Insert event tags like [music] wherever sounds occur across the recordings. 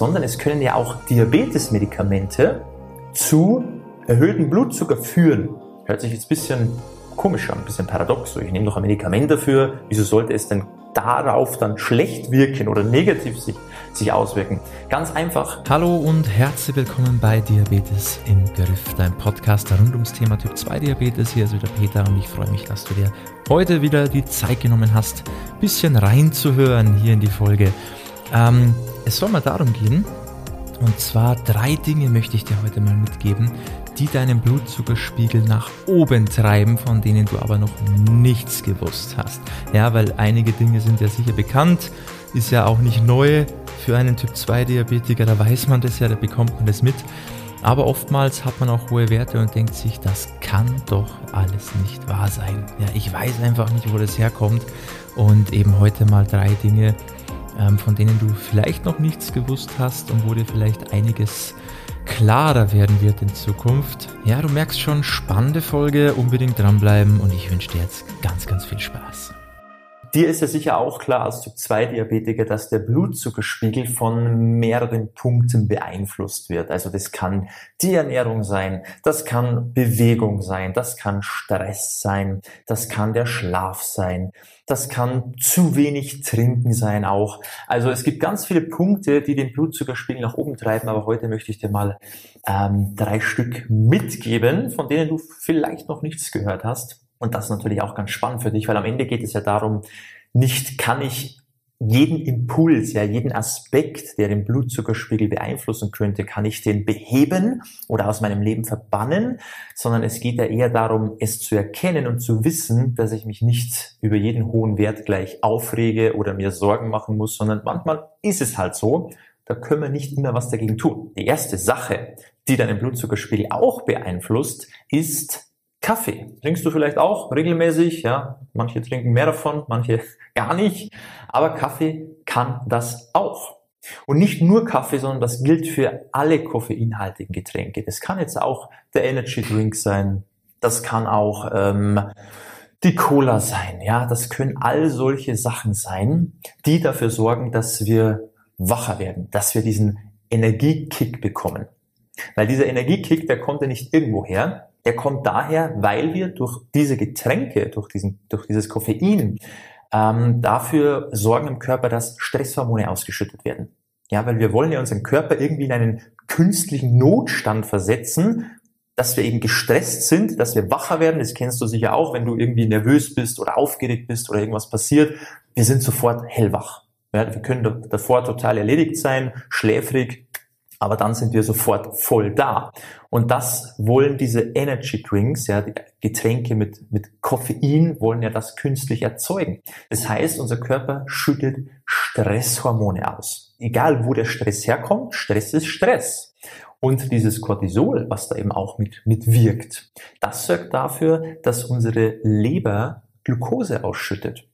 sondern es können ja auch Diabetesmedikamente zu erhöhtem Blutzucker führen. Hört sich jetzt ein bisschen komisch an, ein bisschen paradox. So, ich nehme doch ein Medikament dafür, wieso sollte es denn darauf dann schlecht wirken oder negativ sich, sich auswirken? Ganz einfach. Hallo und herzlich willkommen bei Diabetes im Griff, dein Podcast rund ums Thema Typ 2 Diabetes. Hier ist wieder Peter und ich freue mich, dass du dir heute wieder die Zeit genommen hast, ein bisschen reinzuhören hier in die Folge. Ähm, es soll mal darum gehen, und zwar drei Dinge möchte ich dir heute mal mitgeben, die deinen Blutzuckerspiegel nach oben treiben, von denen du aber noch nichts gewusst hast. Ja, weil einige Dinge sind ja sicher bekannt, ist ja auch nicht neu für einen Typ 2 Diabetiker, da weiß man das ja, da bekommt man das mit. Aber oftmals hat man auch hohe Werte und denkt sich, das kann doch alles nicht wahr sein. Ja, ich weiß einfach nicht, wo das herkommt. Und eben heute mal drei Dinge, von denen du vielleicht noch nichts gewusst hast und wo dir vielleicht einiges klarer werden wird in Zukunft. Ja, du merkst schon, spannende Folge, unbedingt dranbleiben und ich wünsche dir jetzt ganz, ganz viel Spaß. Dir ist ja sicher auch klar als Typ 2 Diabetiker, dass der Blutzuckerspiegel von mehreren Punkten beeinflusst wird. Also das kann die Ernährung sein, das kann Bewegung sein, das kann Stress sein, das kann der Schlaf sein, das kann zu wenig Trinken sein auch. Also es gibt ganz viele Punkte, die den Blutzuckerspiegel nach oben treiben, aber heute möchte ich dir mal ähm, drei Stück mitgeben, von denen du vielleicht noch nichts gehört hast. Und das ist natürlich auch ganz spannend für dich, weil am Ende geht es ja darum, nicht kann ich jeden Impuls, ja, jeden Aspekt, der den Blutzuckerspiegel beeinflussen könnte, kann ich den beheben oder aus meinem Leben verbannen, sondern es geht ja eher darum, es zu erkennen und zu wissen, dass ich mich nicht über jeden hohen Wert gleich aufrege oder mir Sorgen machen muss, sondern manchmal ist es halt so, da können wir nicht immer was dagegen tun. Die erste Sache, die deinen Blutzuckerspiegel auch beeinflusst, ist Kaffee. Trinkst du vielleicht auch regelmäßig? Ja, manche trinken mehr davon, manche [laughs] gar nicht. Aber Kaffee kann das auch. Und nicht nur Kaffee, sondern das gilt für alle koffeinhaltigen Getränke. Das kann jetzt auch der Energy Drink sein. Das kann auch ähm, die Cola sein. Ja, das können all solche Sachen sein, die dafür sorgen, dass wir wacher werden, dass wir diesen Energiekick bekommen. Weil dieser Energiekick, der kommt ja nicht irgendwo her, der kommt daher, weil wir durch diese Getränke, durch, diesen, durch dieses Koffein, ähm, dafür sorgen im Körper, dass Stresshormone ausgeschüttet werden. Ja, weil wir wollen ja unseren Körper irgendwie in einen künstlichen Notstand versetzen, dass wir eben gestresst sind, dass wir wacher werden. Das kennst du sicher auch, wenn du irgendwie nervös bist oder aufgeregt bist oder irgendwas passiert. Wir sind sofort hellwach. Ja, wir können davor total erledigt sein, schläfrig, aber dann sind wir sofort voll da. Und das wollen diese Energy Drinks, ja, die Getränke mit, mit Koffein, wollen ja das künstlich erzeugen. Das heißt, unser Körper schüttet Stresshormone aus. Egal wo der Stress herkommt, Stress ist Stress. Und dieses Cortisol, was da eben auch mit, mitwirkt, das sorgt dafür, dass unsere Leber Glucose ausschüttet.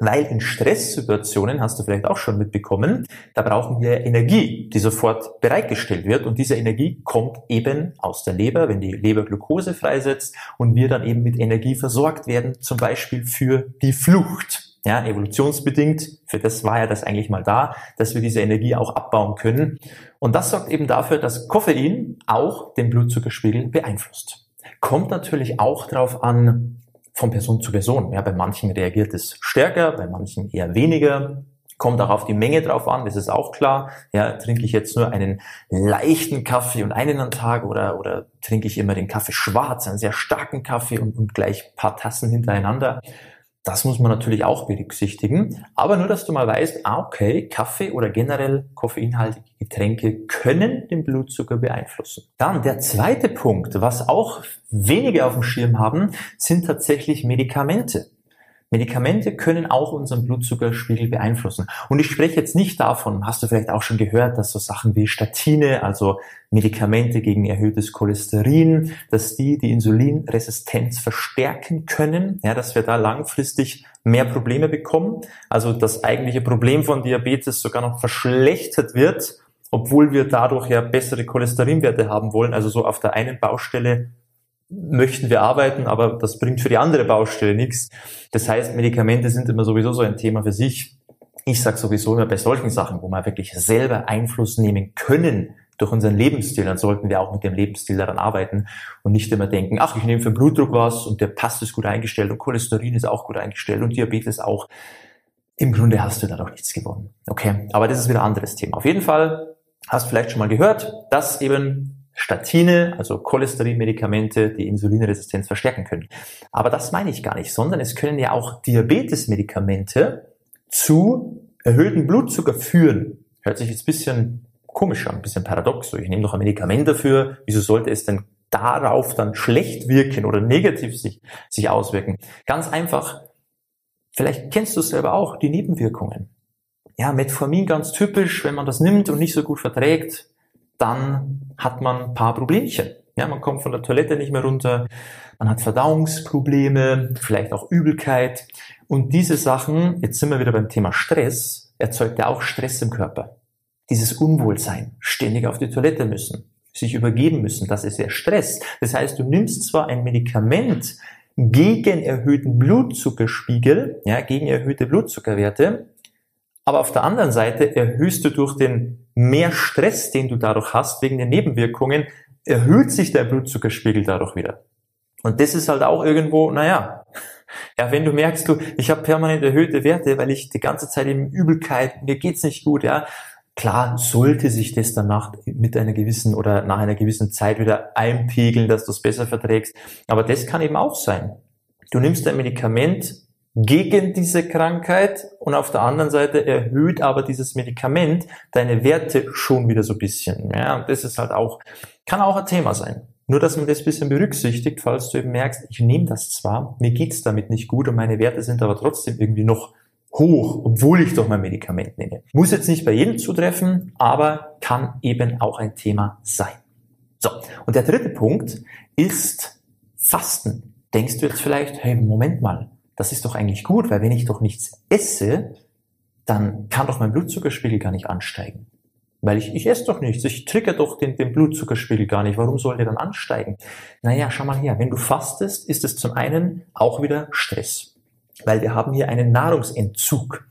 Weil in Stresssituationen, hast du vielleicht auch schon mitbekommen, da brauchen wir Energie, die sofort bereitgestellt wird. Und diese Energie kommt eben aus der Leber, wenn die Leber Glucose freisetzt und wir dann eben mit Energie versorgt werden, zum Beispiel für die Flucht. Ja, evolutionsbedingt, für das war ja das eigentlich mal da, dass wir diese Energie auch abbauen können. Und das sorgt eben dafür, dass Koffein auch den Blutzuckerspiegel beeinflusst. Kommt natürlich auch darauf an, von Person zu Person. Ja, bei manchen reagiert es stärker, bei manchen eher weniger. Kommt auch auf die Menge drauf an, das ist auch klar. Ja, trinke ich jetzt nur einen leichten Kaffee und einen am Tag oder, oder trinke ich immer den Kaffee schwarz, einen sehr starken Kaffee und, und gleich paar Tassen hintereinander. Das muss man natürlich auch berücksichtigen. Aber nur, dass du mal weißt, ah, okay, Kaffee oder generell koffeinhaltige Getränke können den Blutzucker beeinflussen. Dann der zweite Punkt, was auch wenige auf dem Schirm haben, sind tatsächlich Medikamente. Medikamente können auch unseren Blutzuckerspiegel beeinflussen. Und ich spreche jetzt nicht davon, hast du vielleicht auch schon gehört, dass so Sachen wie Statine, also Medikamente gegen erhöhtes Cholesterin, dass die die Insulinresistenz verstärken können, ja, dass wir da langfristig mehr Probleme bekommen. Also das eigentliche Problem von Diabetes sogar noch verschlechtert wird, obwohl wir dadurch ja bessere Cholesterinwerte haben wollen. Also so auf der einen Baustelle möchten wir arbeiten, aber das bringt für die andere Baustelle nichts. Das heißt, Medikamente sind immer sowieso so ein Thema für sich. Ich sage sowieso immer bei solchen Sachen, wo wir wirklich selber Einfluss nehmen können durch unseren Lebensstil, dann sollten wir auch mit dem Lebensstil daran arbeiten und nicht immer denken, ach, ich nehme für den Blutdruck was und der passt ist gut eingestellt und Cholesterin ist auch gut eingestellt und Diabetes auch. Im Grunde hast du da doch nichts gewonnen. Okay, aber das ist wieder ein anderes Thema. Auf jeden Fall hast du vielleicht schon mal gehört, dass eben Statine, also Cholesterinmedikamente, die Insulinresistenz verstärken können. Aber das meine ich gar nicht, sondern es können ja auch Diabetesmedikamente zu erhöhten Blutzucker führen. Hört sich jetzt ein bisschen komisch an, ein bisschen paradox. Ich nehme doch ein Medikament dafür, wieso sollte es denn darauf dann schlecht wirken oder negativ sich, sich auswirken? Ganz einfach, vielleicht kennst du es selber auch, die Nebenwirkungen. Ja, Metformin ganz typisch, wenn man das nimmt und nicht so gut verträgt, dann hat man ein paar Problemchen. Ja, man kommt von der Toilette nicht mehr runter, man hat Verdauungsprobleme, vielleicht auch Übelkeit. Und diese Sachen, jetzt sind wir wieder beim Thema Stress, erzeugt ja auch Stress im Körper dieses Unwohlsein, ständig auf die Toilette müssen, sich übergeben müssen, das ist ja Stress. Das heißt, du nimmst zwar ein Medikament gegen erhöhten Blutzuckerspiegel, ja, gegen erhöhte Blutzuckerwerte, aber auf der anderen Seite erhöhst du durch den mehr Stress, den du dadurch hast, wegen den Nebenwirkungen, erhöht sich der Blutzuckerspiegel dadurch wieder. Und das ist halt auch irgendwo, naja, ja, wenn du merkst, du, ich habe permanent erhöhte Werte, weil ich die ganze Zeit eben Übelkeit, mir geht's nicht gut, ja, Klar sollte sich das danach mit einer gewissen oder nach einer gewissen Zeit wieder einpegeln, dass du es besser verträgst. Aber das kann eben auch sein. Du nimmst ein Medikament gegen diese Krankheit und auf der anderen Seite erhöht aber dieses Medikament deine Werte schon wieder so ein bisschen. Ja, und das ist halt auch, kann auch ein Thema sein. Nur, dass man das ein bisschen berücksichtigt, falls du eben merkst, ich nehme das zwar, mir geht's damit nicht gut und meine Werte sind aber trotzdem irgendwie noch hoch, obwohl ich doch mein Medikament nehme. Muss jetzt nicht bei jedem zutreffen, aber kann eben auch ein Thema sein. So, und der dritte Punkt ist Fasten. Denkst du jetzt vielleicht, hey, Moment mal, das ist doch eigentlich gut, weil wenn ich doch nichts esse, dann kann doch mein Blutzuckerspiegel gar nicht ansteigen. Weil ich, ich esse doch nichts, ich trigger doch den, den Blutzuckerspiegel gar nicht. Warum soll der dann ansteigen? Naja, schau mal her, wenn du fastest, ist es zum einen auch wieder Stress weil wir haben hier einen Nahrungsentzug.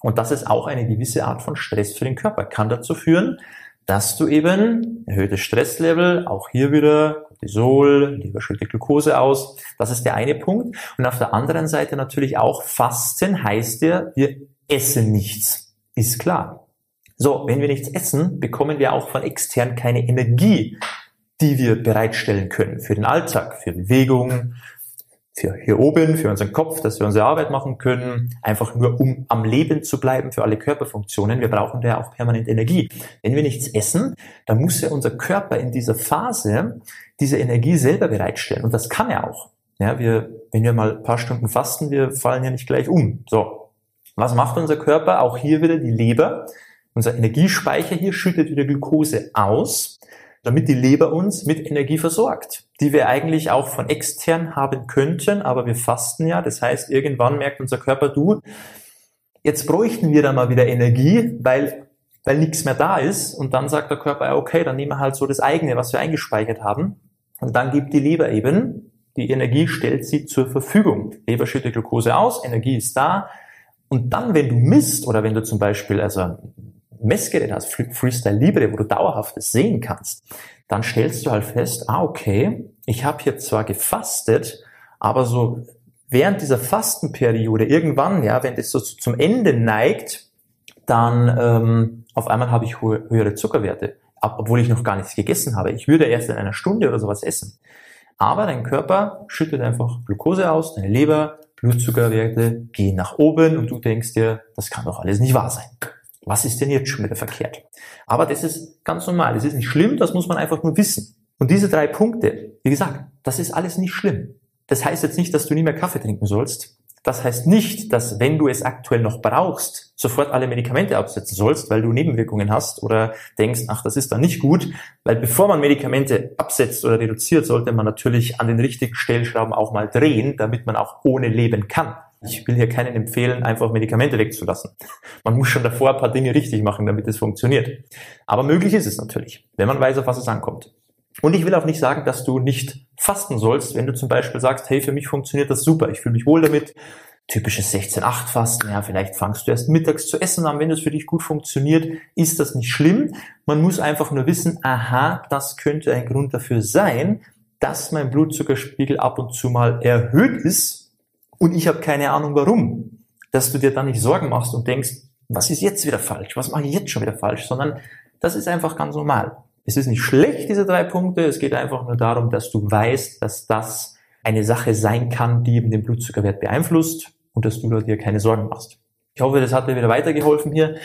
Und das ist auch eine gewisse Art von Stress für den Körper. Kann dazu führen, dass du eben erhöhtes Stresslevel, auch hier wieder Cortisol, Leber schüttet Glucose aus. Das ist der eine Punkt. Und auf der anderen Seite natürlich auch Fasten heißt ja, wir essen nichts. Ist klar. So, wenn wir nichts essen, bekommen wir auch von extern keine Energie, die wir bereitstellen können für den Alltag, für Bewegung, für hier oben, für unseren Kopf, dass wir unsere Arbeit machen können, einfach nur um am Leben zu bleiben für alle Körperfunktionen. Wir brauchen da auch permanent Energie. Wenn wir nichts essen, dann muss ja unser Körper in dieser Phase diese Energie selber bereitstellen. Und das kann er auch. Ja, wir, wenn wir mal ein paar Stunden fasten, wir fallen ja nicht gleich um. So. Was macht unser Körper? Auch hier wieder die Leber. Unser Energiespeicher hier schüttet wieder Glucose aus damit die Leber uns mit Energie versorgt, die wir eigentlich auch von extern haben könnten, aber wir fasten ja. Das heißt, irgendwann merkt unser Körper, du, jetzt bräuchten wir da mal wieder Energie, weil, weil nichts mehr da ist. Und dann sagt der Körper, okay, dann nehmen wir halt so das eigene, was wir eingespeichert haben. Und dann gibt die Leber eben, die Energie stellt sie zur Verfügung. Leber schüttet Glucose aus, Energie ist da. Und dann, wenn du misst oder wenn du zum Beispiel also Messgerät hast, Freestyle Libre, wo du dauerhaftes sehen kannst, dann stellst du halt fest, ah, okay, ich habe hier zwar gefastet, aber so während dieser Fastenperiode irgendwann, ja, wenn das so zum Ende neigt, dann ähm, auf einmal habe ich höhere Zuckerwerte, obwohl ich noch gar nichts gegessen habe. Ich würde erst in einer Stunde oder sowas essen. Aber dein Körper schüttet einfach Glucose aus, deine Leber, Blutzuckerwerte gehen nach oben und du denkst dir, das kann doch alles nicht wahr sein was ist denn jetzt schon wieder verkehrt? Aber das ist ganz normal. Das ist nicht schlimm, das muss man einfach nur wissen. Und diese drei Punkte, wie gesagt, das ist alles nicht schlimm. Das heißt jetzt nicht, dass du nie mehr Kaffee trinken sollst. Das heißt nicht, dass wenn du es aktuell noch brauchst, sofort alle Medikamente absetzen sollst, weil du Nebenwirkungen hast oder denkst, ach, das ist dann nicht gut. Weil bevor man Medikamente absetzt oder reduziert, sollte man natürlich an den richtigen Stellschrauben auch mal drehen, damit man auch ohne leben kann. Ich will hier keinen empfehlen, einfach Medikamente wegzulassen. Man muss schon davor ein paar Dinge richtig machen, damit es funktioniert. Aber möglich ist es natürlich, wenn man weiß, auf was es ankommt. Und ich will auch nicht sagen, dass du nicht fasten sollst, wenn du zum Beispiel sagst, hey, für mich funktioniert das super, ich fühle mich wohl damit, typisches 16-8-Fasten. Ja, vielleicht fangst du erst mittags zu essen an, wenn das für dich gut funktioniert, ist das nicht schlimm. Man muss einfach nur wissen, aha, das könnte ein Grund dafür sein, dass mein Blutzuckerspiegel ab und zu mal erhöht ist und ich habe keine Ahnung warum. Dass du dir dann nicht Sorgen machst und denkst, was ist jetzt wieder falsch? Was mache ich jetzt schon wieder falsch? Sondern das ist einfach ganz normal. Es ist nicht schlecht, diese drei Punkte. Es geht einfach nur darum, dass du weißt, dass das eine Sache sein kann, die eben den Blutzuckerwert beeinflusst und dass du da dir keine Sorgen machst. Ich hoffe, das hat dir wieder weitergeholfen hier.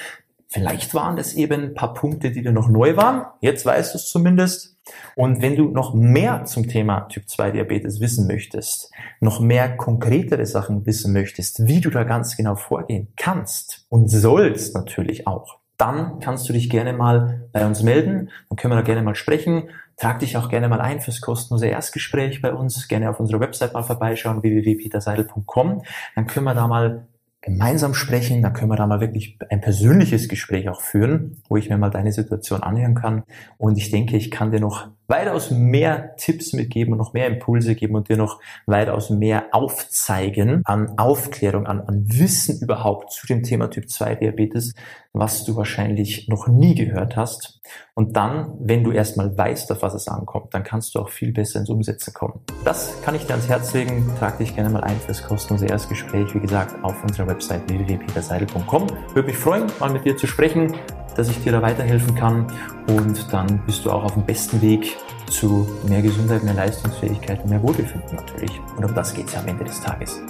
Vielleicht waren das eben ein paar Punkte, die dir noch neu waren. Jetzt weißt du es zumindest. Und wenn du noch mehr zum Thema Typ 2 Diabetes wissen möchtest, noch mehr konkretere Sachen wissen möchtest, wie du da ganz genau vorgehen kannst und sollst natürlich auch, dann kannst du dich gerne mal bei uns melden. Dann können wir da gerne mal sprechen. Trag dich auch gerne mal ein fürs kostenlose Erstgespräch bei uns. Gerne auf unserer Website mal vorbeischauen, www.peterseidel.com. Dann können wir da mal gemeinsam sprechen, da können wir da mal wirklich ein persönliches Gespräch auch führen, wo ich mir mal deine Situation anhören kann. Und ich denke, ich kann dir noch weitaus mehr Tipps mitgeben und noch mehr Impulse geben und dir noch weitaus mehr aufzeigen an Aufklärung, an, an Wissen überhaupt zu dem Thema Typ 2 Diabetes, was du wahrscheinlich noch nie gehört hast. Und dann, wenn du erstmal weißt, auf was es ankommt, dann kannst du auch viel besser ins Umsetzen kommen. Das kann ich dir ans Herz legen. Trag dich gerne mal ein fürs kostenlose Erstgespräch, wie gesagt, auf unserer Website www.peterseidel.com. Würde mich freuen, mal mit dir zu sprechen, dass ich dir da weiterhelfen kann. Und dann bist du auch auf dem besten Weg zu mehr Gesundheit, mehr Leistungsfähigkeit und mehr Wohlbefinden natürlich. Und um das geht es ja am Ende des Tages.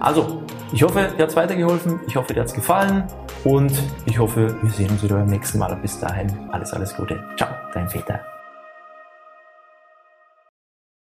Also, ich hoffe, dir hat es weitergeholfen. Ich hoffe, dir hat es gefallen. Und ich hoffe, wir sehen uns wieder beim nächsten Mal. Bis dahin, alles, alles Gute. Ciao, dein Peter.